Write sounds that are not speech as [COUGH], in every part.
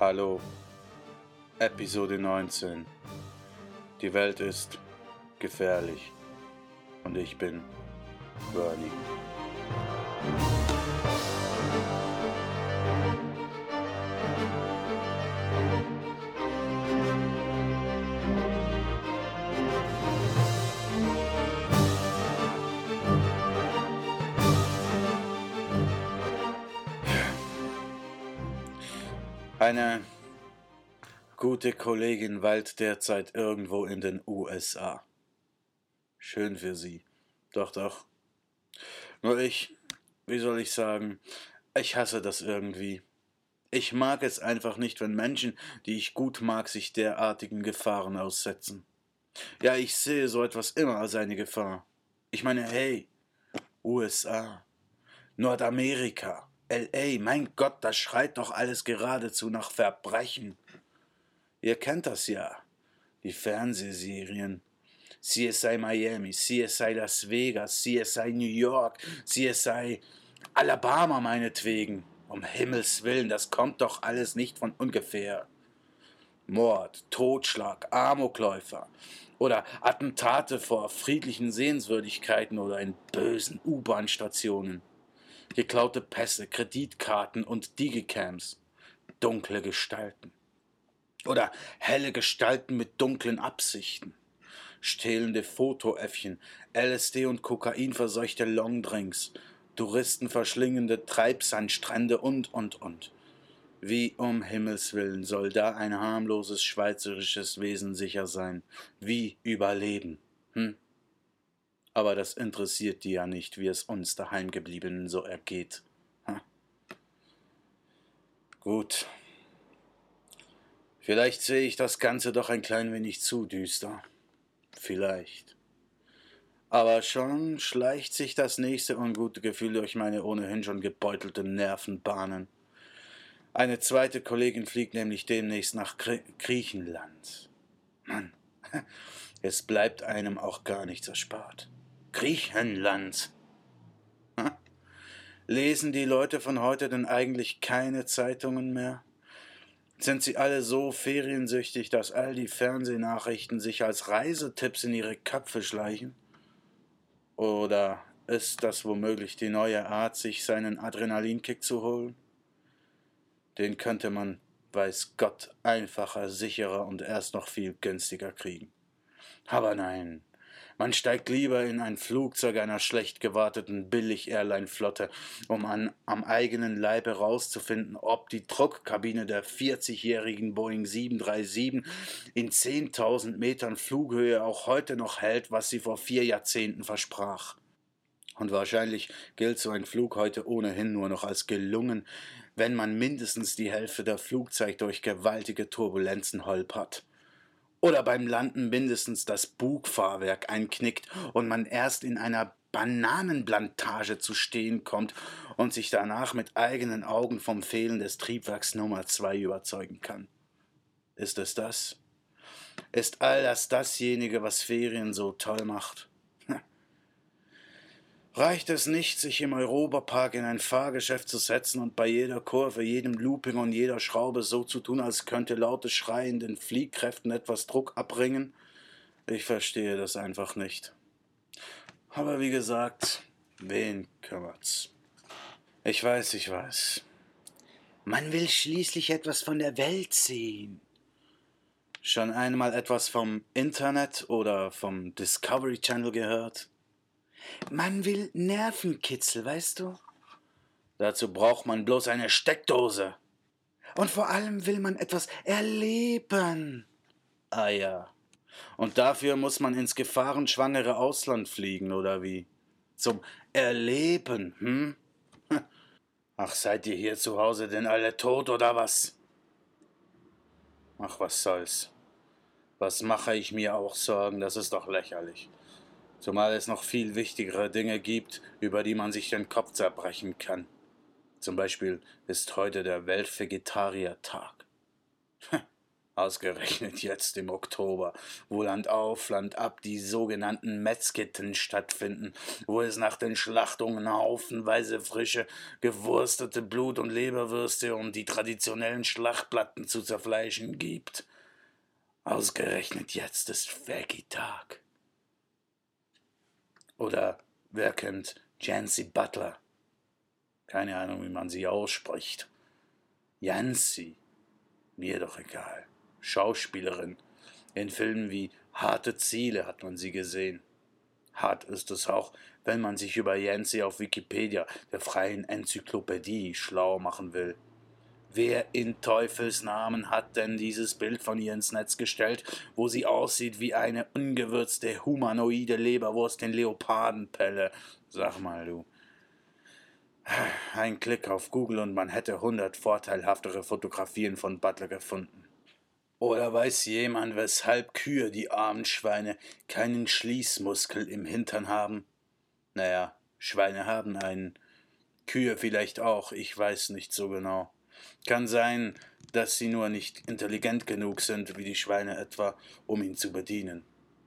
Hallo, Episode 19. Die Welt ist gefährlich und ich bin Bernie. Eine gute Kollegin weilt derzeit irgendwo in den USA. Schön für sie. Doch, doch. Nur ich, wie soll ich sagen, ich hasse das irgendwie. Ich mag es einfach nicht, wenn Menschen, die ich gut mag, sich derartigen Gefahren aussetzen. Ja, ich sehe so etwas immer als eine Gefahr. Ich meine, hey, USA, Nordamerika, LA, mein Gott, das schreit doch alles geradezu nach Verbrechen. Ihr kennt das ja, die Fernsehserien. CSI Miami, CSI Las Vegas, CSI New York, CSI Alabama meinetwegen. Um Himmels willen, das kommt doch alles nicht von ungefähr. Mord, Totschlag, Amokläufer oder Attentate vor friedlichen Sehenswürdigkeiten oder in bösen U-Bahn-Stationen geklaute Pässe, Kreditkarten und Digicams, dunkle Gestalten. Oder helle Gestalten mit dunklen Absichten, stehlende Fotoäffchen, LSD und Kokain verseuchte Longdrinks, Touristen verschlingende Treibsandstrände und, und, und. Wie um Himmels willen soll da ein harmloses schweizerisches Wesen sicher sein? Wie überleben? Hm? Aber das interessiert die ja nicht, wie es uns daheimgebliebenen so ergeht. Gut. Vielleicht sehe ich das Ganze doch ein klein wenig zu düster. Vielleicht. Aber schon schleicht sich das nächste ungute Gefühl durch meine ohnehin schon gebeutelten Nervenbahnen. Eine zweite Kollegin fliegt nämlich demnächst nach Griechenland. Mann, [LAUGHS] es bleibt einem auch gar nichts erspart. Griechenland. Lesen die Leute von heute denn eigentlich keine Zeitungen mehr? Sind sie alle so feriensüchtig, dass all die Fernsehnachrichten sich als Reisetipps in ihre Köpfe schleichen? Oder ist das womöglich die neue Art, sich seinen Adrenalinkick zu holen? Den könnte man, weiß Gott, einfacher, sicherer und erst noch viel günstiger kriegen. Aber nein, man steigt lieber in ein Flugzeug einer schlecht gewarteten Billig-Airline-Flotte, um an, am eigenen Leib herauszufinden, ob die Druckkabine der 40-jährigen Boeing 737 in 10.000 Metern Flughöhe auch heute noch hält, was sie vor vier Jahrzehnten versprach. Und wahrscheinlich gilt so ein Flug heute ohnehin nur noch als gelungen, wenn man mindestens die Hälfte der Flugzeit durch gewaltige Turbulenzen holpert oder beim Landen mindestens das Bugfahrwerk einknickt und man erst in einer Bananenplantage zu stehen kommt und sich danach mit eigenen Augen vom Fehlen des Triebwerks Nummer 2 überzeugen kann. Ist es das? Ist all das dasjenige, was Ferien so toll macht? Reicht es nicht, sich im Europapark in ein Fahrgeschäft zu setzen und bei jeder Kurve, jedem Looping und jeder Schraube so zu tun, als könnte lautes Schreien den Fliehkräften etwas Druck abbringen? Ich verstehe das einfach nicht. Aber wie gesagt, wen kümmert's? Ich weiß, ich weiß. Man will schließlich etwas von der Welt sehen. Schon einmal etwas vom Internet oder vom Discovery Channel gehört? Man will Nervenkitzel, weißt du? Dazu braucht man bloß eine Steckdose. Und vor allem will man etwas erleben. Ah ja. Und dafür muss man ins gefahrenschwangere Ausland fliegen, oder wie? Zum Erleben, hm? [LAUGHS] Ach, seid ihr hier zu Hause denn alle tot oder was? Ach, was soll's. Was mache ich mir auch Sorgen, das ist doch lächerlich zumal es noch viel wichtigere Dinge gibt, über die man sich den Kopf zerbrechen kann. Zum Beispiel ist heute der Weltvegetariertag. Ausgerechnet jetzt im Oktober, wo Land auf, Land ab die sogenannten Metzketten stattfinden, wo es nach den Schlachtungen haufenweise frische, gewurstete Blut- und Leberwürste und die traditionellen Schlachtplatten zu zerfleischen gibt. Ausgerechnet jetzt ist Veggie-Tag. Oder wer kennt Jancy Butler? Keine Ahnung, wie man sie ausspricht. Jancy, mir doch egal. Schauspielerin. In Filmen wie Harte Ziele hat man sie gesehen. Hart ist es auch, wenn man sich über Yancy auf Wikipedia, der freien Enzyklopädie, schlau machen will. Wer in Teufels Namen hat denn dieses Bild von ihr ins Netz gestellt, wo sie aussieht wie eine ungewürzte humanoide Leberwurst in Leopardenpelle? Sag mal, du. Ein Klick auf Google und man hätte hundert vorteilhaftere Fotografien von Butler gefunden. Oder weiß jemand, weshalb Kühe, die armen Schweine, keinen Schließmuskel im Hintern haben? Naja, Schweine haben einen. Kühe vielleicht auch, ich weiß nicht so genau. Kann sein, dass sie nur nicht intelligent genug sind, wie die Schweine etwa, um ihn zu bedienen.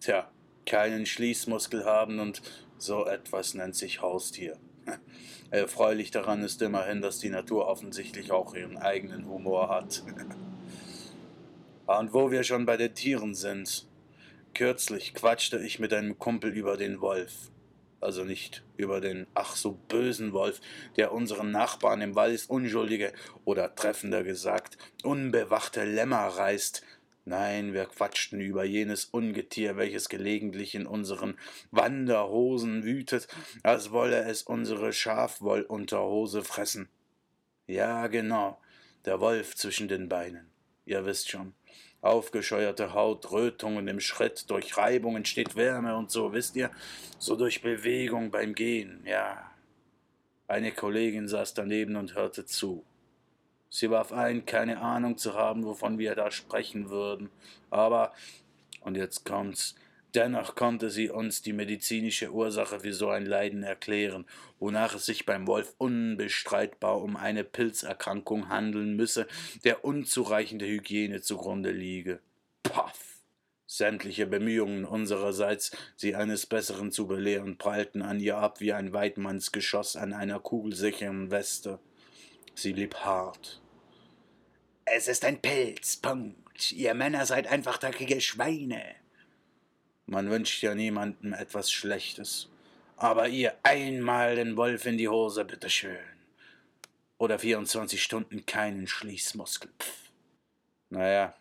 Tja, keinen Schließmuskel haben und so etwas nennt sich Haustier. [LAUGHS] Erfreulich daran ist immerhin, dass die Natur offensichtlich auch ihren eigenen Humor hat. [LAUGHS] Und wo wir schon bei den Tieren sind. Kürzlich quatschte ich mit einem Kumpel über den Wolf. Also nicht über den ach so bösen Wolf, der unseren Nachbarn im Wallis unschuldige oder treffender gesagt unbewachte Lämmer reißt. Nein, wir quatschten über jenes Ungetier, welches gelegentlich in unseren Wanderhosen wütet, als wolle es unsere Schafwollunterhose fressen. Ja, genau, der Wolf zwischen den Beinen. Ihr wisst schon aufgescheuerte Haut, Rötungen im Schritt, durch Reibung entsteht Wärme und so, wisst ihr? So durch Bewegung beim Gehen, ja. Eine Kollegin saß daneben und hörte zu. Sie warf ein, keine Ahnung zu haben, wovon wir da sprechen würden. Aber, und jetzt kommt's, Dennoch konnte sie uns die medizinische Ursache für so ein Leiden erklären, wonach es sich beim Wolf unbestreitbar um eine Pilzerkrankung handeln müsse, der unzureichende Hygiene zugrunde liege. Paff! Sämtliche Bemühungen unsererseits, sie eines Besseren zu belehren, prallten an ihr ab wie ein Weidmannsgeschoss an einer kugelsicheren Weste. Sie blieb hart. Es ist ein Pilz, Punkt. Ihr Männer seid einfach dreckige Schweine. Man wünscht ja niemandem etwas Schlechtes. Aber ihr einmal den Wolf in die Hose, bitteschön. Oder 24 Stunden keinen Schließmuskel. Pff. Naja.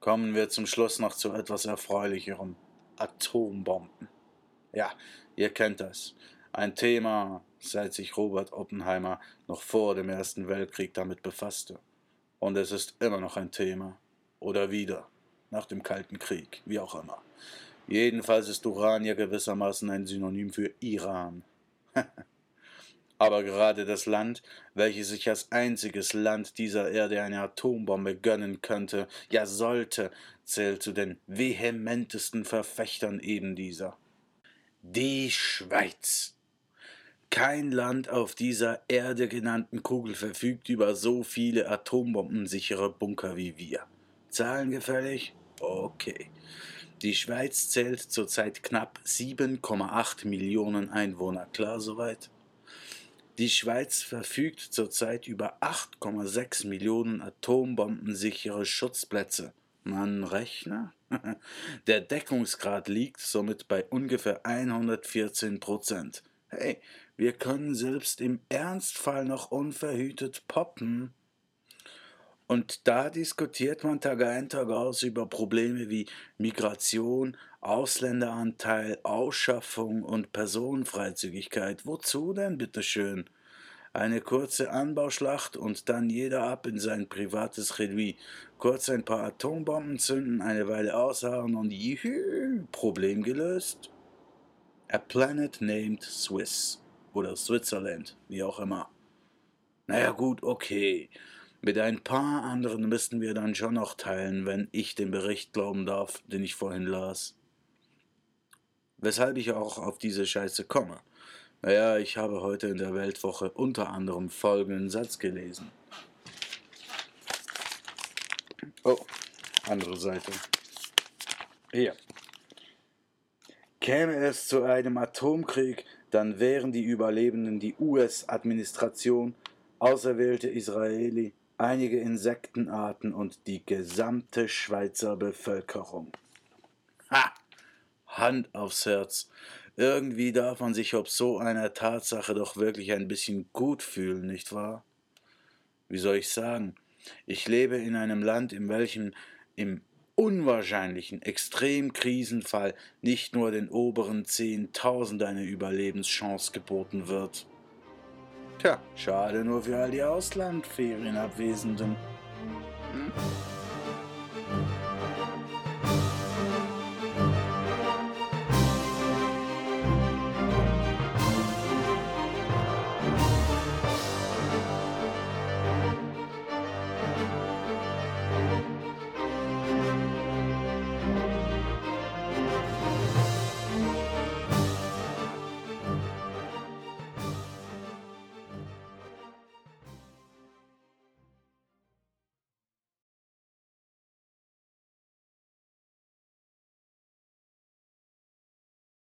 Kommen wir zum Schluss noch zu etwas Erfreulicherem. Atombomben. Ja, ihr kennt das. Ein Thema, seit sich Robert Oppenheimer noch vor dem Ersten Weltkrieg damit befasste. Und es ist immer noch ein Thema. Oder wieder nach dem Kalten Krieg, wie auch immer. Jedenfalls ist Uran ja gewissermaßen ein Synonym für Iran. [LAUGHS] Aber gerade das Land, welches sich als einziges Land dieser Erde eine Atombombe gönnen könnte, ja sollte, zählt zu den vehementesten Verfechtern eben dieser. Die Schweiz. Kein Land auf dieser Erde genannten Kugel verfügt über so viele atombombensichere Bunker wie wir. Zahlen gefällig? Okay. Die Schweiz zählt zurzeit knapp 7,8 Millionen Einwohner. Klar soweit? Die Schweiz verfügt zurzeit über 8,6 Millionen atombombensichere Schutzplätze. Man rechne? [LAUGHS] Der Deckungsgrad liegt somit bei ungefähr 114 Prozent. Hey, wir können selbst im Ernstfall noch unverhütet poppen. Und da diskutiert man Tag ein, Tag aus über Probleme wie Migration, Ausländeranteil, Ausschaffung und Personenfreizügigkeit. Wozu denn, bitteschön? Eine kurze Anbauschlacht und dann jeder ab in sein privates Redui. Kurz ein paar Atombomben zünden, eine Weile ausharren und juhu, Problem gelöst. A Planet Named Swiss oder Switzerland, wie auch immer. Naja gut, okay. Mit ein paar anderen müssten wir dann schon noch teilen, wenn ich dem Bericht glauben darf, den ich vorhin las. Weshalb ich auch auf diese Scheiße komme. Naja, ich habe heute in der Weltwoche unter anderem folgenden Satz gelesen. Oh, andere Seite. Hier. Käme es zu einem Atomkrieg, dann wären die Überlebenden die US-Administration, auserwählte Israeli, einige Insektenarten und die gesamte Schweizer Bevölkerung. Ha! Hand aufs Herz. Irgendwie darf man sich ob so einer Tatsache doch wirklich ein bisschen gut fühlen, nicht wahr? Wie soll ich sagen? Ich lebe in einem Land, in welchem im unwahrscheinlichen Extremkrisenfall nicht nur den oberen Zehntausend eine Überlebenschance geboten wird. Tja, schade nur für all die Auslandferienabwesenden. Hm?